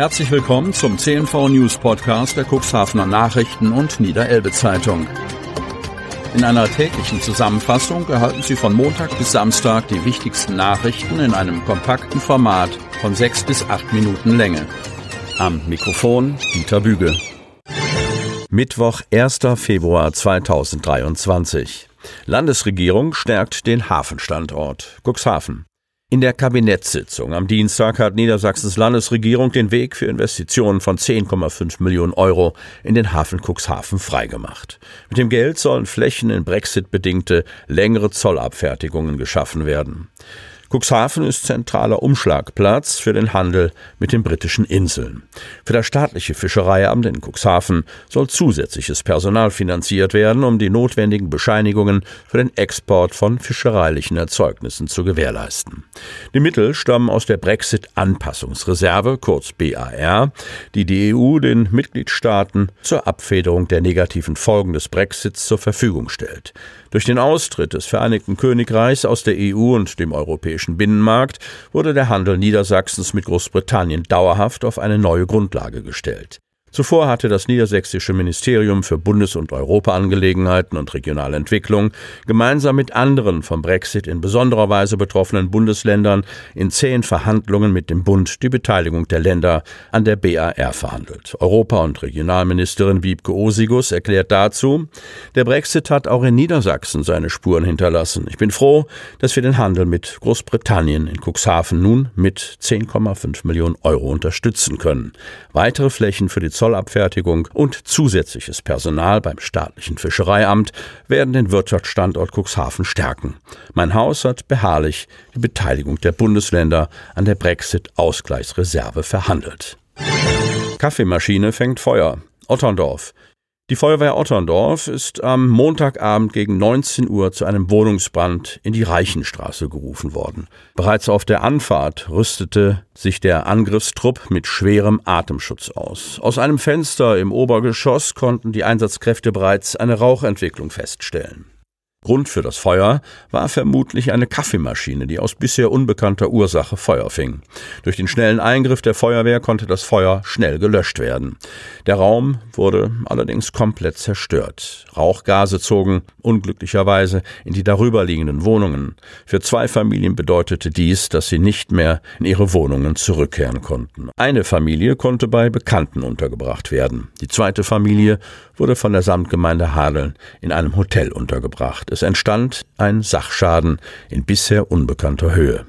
Herzlich willkommen zum CNV News Podcast der Cuxhavener Nachrichten und Niederelbe Zeitung. In einer täglichen Zusammenfassung erhalten Sie von Montag bis Samstag die wichtigsten Nachrichten in einem kompakten Format von sechs bis acht Minuten Länge. Am Mikrofon Dieter Büge. Mittwoch, 1. Februar 2023. Landesregierung stärkt den Hafenstandort Cuxhaven. In der Kabinettssitzung am Dienstag hat Niedersachsens Landesregierung den Weg für Investitionen von 10,5 Millionen Euro in den Hafen Cuxhaven freigemacht. Mit dem Geld sollen Flächen in Brexit-bedingte längere Zollabfertigungen geschaffen werden. Cuxhaven ist zentraler Umschlagplatz für den Handel mit den britischen Inseln. Für das staatliche Fischereiamt in Cuxhaven soll zusätzliches Personal finanziert werden, um die notwendigen Bescheinigungen für den Export von fischereilichen Erzeugnissen zu gewährleisten. Die Mittel stammen aus der Brexit-Anpassungsreserve, kurz BAR, die die EU den Mitgliedstaaten zur Abfederung der negativen Folgen des Brexits zur Verfügung stellt. Durch den Austritt des Vereinigten Königreichs aus der EU und dem europäischen Binnenmarkt wurde der Handel Niedersachsens mit Großbritannien dauerhaft auf eine neue Grundlage gestellt. Zuvor hatte das niedersächsische Ministerium für Bundes- und Europaangelegenheiten und regionale Entwicklung gemeinsam mit anderen vom Brexit in besonderer Weise betroffenen Bundesländern in zehn Verhandlungen mit dem Bund die Beteiligung der Länder an der BAR verhandelt. Europa- und Regionalministerin Wiebke Osigus erklärt dazu, der Brexit hat auch in Niedersachsen seine Spuren hinterlassen. Ich bin froh, dass wir den Handel mit Großbritannien in Cuxhaven nun mit 10,5 Millionen Euro unterstützen können. Weitere Flächen für die Zollabfertigung und zusätzliches Personal beim staatlichen Fischereiamt werden den Wirtschaftsstandort Cuxhaven stärken. Mein Haus hat beharrlich die Beteiligung der Bundesländer an der Brexit-Ausgleichsreserve verhandelt. Kaffeemaschine fängt Feuer. Otterndorf. Die Feuerwehr Otterndorf ist am Montagabend gegen 19 Uhr zu einem Wohnungsbrand in die Reichenstraße gerufen worden. Bereits auf der Anfahrt rüstete sich der Angriffstrupp mit schwerem Atemschutz aus. Aus einem Fenster im Obergeschoss konnten die Einsatzkräfte bereits eine Rauchentwicklung feststellen. Grund für das Feuer war vermutlich eine Kaffeemaschine, die aus bisher unbekannter Ursache Feuer fing. Durch den schnellen Eingriff der Feuerwehr konnte das Feuer schnell gelöscht werden. Der Raum wurde allerdings komplett zerstört. Rauchgase zogen unglücklicherweise in die darüberliegenden Wohnungen. Für zwei Familien bedeutete dies, dass sie nicht mehr in ihre Wohnungen zurückkehren konnten. Eine Familie konnte bei Bekannten untergebracht werden. Die zweite Familie wurde von der Samtgemeinde Hadeln in einem Hotel untergebracht. Es entstand ein Sachschaden in bisher unbekannter Höhe.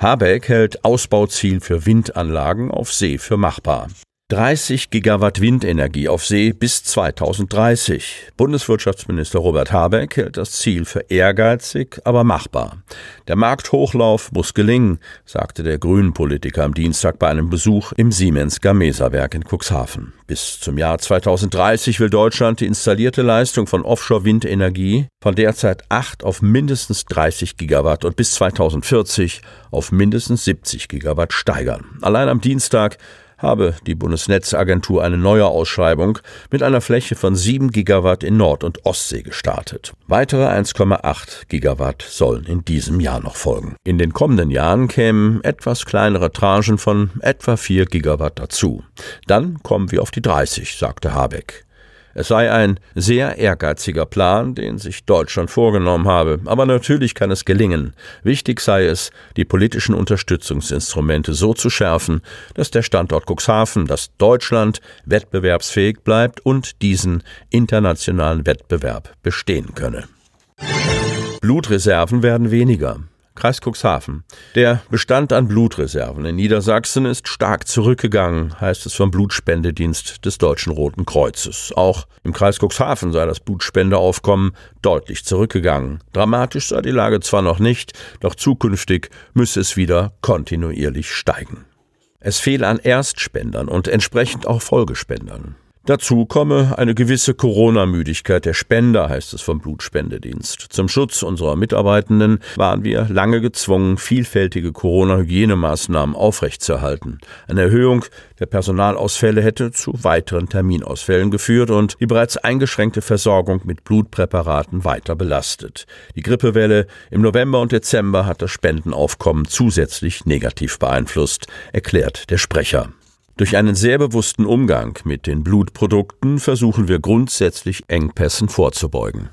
Habeck hält Ausbauziel für Windanlagen auf See für machbar. 30 Gigawatt Windenergie auf See bis 2030. Bundeswirtschaftsminister Robert Habeck hält das Ziel für ehrgeizig, aber machbar. Der Markthochlauf muss gelingen, sagte der Grünen-Politiker am Dienstag bei einem Besuch im Siemens Gamesa-Werk in Cuxhaven. Bis zum Jahr 2030 will Deutschland die installierte Leistung von Offshore-Windenergie von derzeit 8 auf mindestens 30 Gigawatt und bis 2040 auf mindestens 70 Gigawatt steigern. Allein am Dienstag habe die Bundesnetzagentur eine neue Ausschreibung mit einer Fläche von 7 Gigawatt in Nord- und Ostsee gestartet. Weitere 1,8 Gigawatt sollen in diesem Jahr noch folgen. In den kommenden Jahren kämen etwas kleinere Tranchen von etwa 4 Gigawatt dazu. Dann kommen wir auf die 30, sagte Habeck. Es sei ein sehr ehrgeiziger Plan, den sich Deutschland vorgenommen habe, aber natürlich kann es gelingen. Wichtig sei es, die politischen Unterstützungsinstrumente so zu schärfen, dass der Standort Cuxhaven, dass Deutschland wettbewerbsfähig bleibt und diesen internationalen Wettbewerb bestehen könne. Blutreserven werden weniger. Kreis Cuxhaven. Der Bestand an Blutreserven in Niedersachsen ist stark zurückgegangen, heißt es vom Blutspendedienst des Deutschen Roten Kreuzes. Auch im Kreis Cuxhaven sei das Blutspendeaufkommen deutlich zurückgegangen. Dramatisch sei die Lage zwar noch nicht, doch zukünftig müsse es wieder kontinuierlich steigen. Es fehle an Erstspendern und entsprechend auch Folgespendern. Dazu komme eine gewisse Corona-Müdigkeit der Spender, heißt es vom Blutspendedienst. Zum Schutz unserer Mitarbeitenden waren wir lange gezwungen, vielfältige Corona-Hygienemaßnahmen aufrechtzuerhalten. Eine Erhöhung der Personalausfälle hätte zu weiteren Terminausfällen geführt und die bereits eingeschränkte Versorgung mit Blutpräparaten weiter belastet. Die Grippewelle im November und Dezember hat das Spendenaufkommen zusätzlich negativ beeinflusst, erklärt der Sprecher. Durch einen sehr bewussten Umgang mit den Blutprodukten versuchen wir grundsätzlich Engpässen vorzubeugen.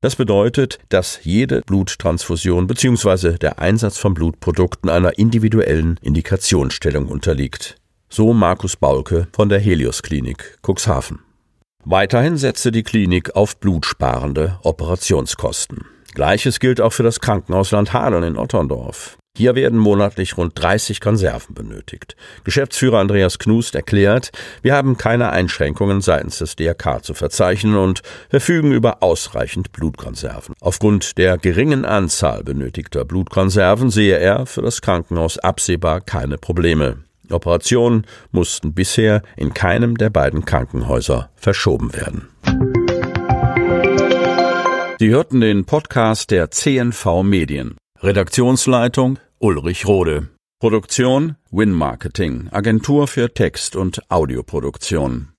Das bedeutet, dass jede Bluttransfusion bzw. der Einsatz von Blutprodukten einer individuellen Indikationsstellung unterliegt. So Markus Baulke von der Helios Klinik Cuxhaven. Weiterhin setzte die Klinik auf blutsparende Operationskosten. Gleiches gilt auch für das Krankenhausland Hadern in Otterndorf. Hier werden monatlich rund 30 Konserven benötigt. Geschäftsführer Andreas Knust erklärt, wir haben keine Einschränkungen seitens des DRK zu verzeichnen und verfügen über ausreichend Blutkonserven. Aufgrund der geringen Anzahl benötigter Blutkonserven sehe er für das Krankenhaus absehbar keine Probleme. Operationen mussten bisher in keinem der beiden Krankenhäuser verschoben werden. Sie hörten den Podcast der CNV Medien. Redaktionsleitung Ulrich Rode. Produktion Win Marketing, Agentur für Text- und Audioproduktion.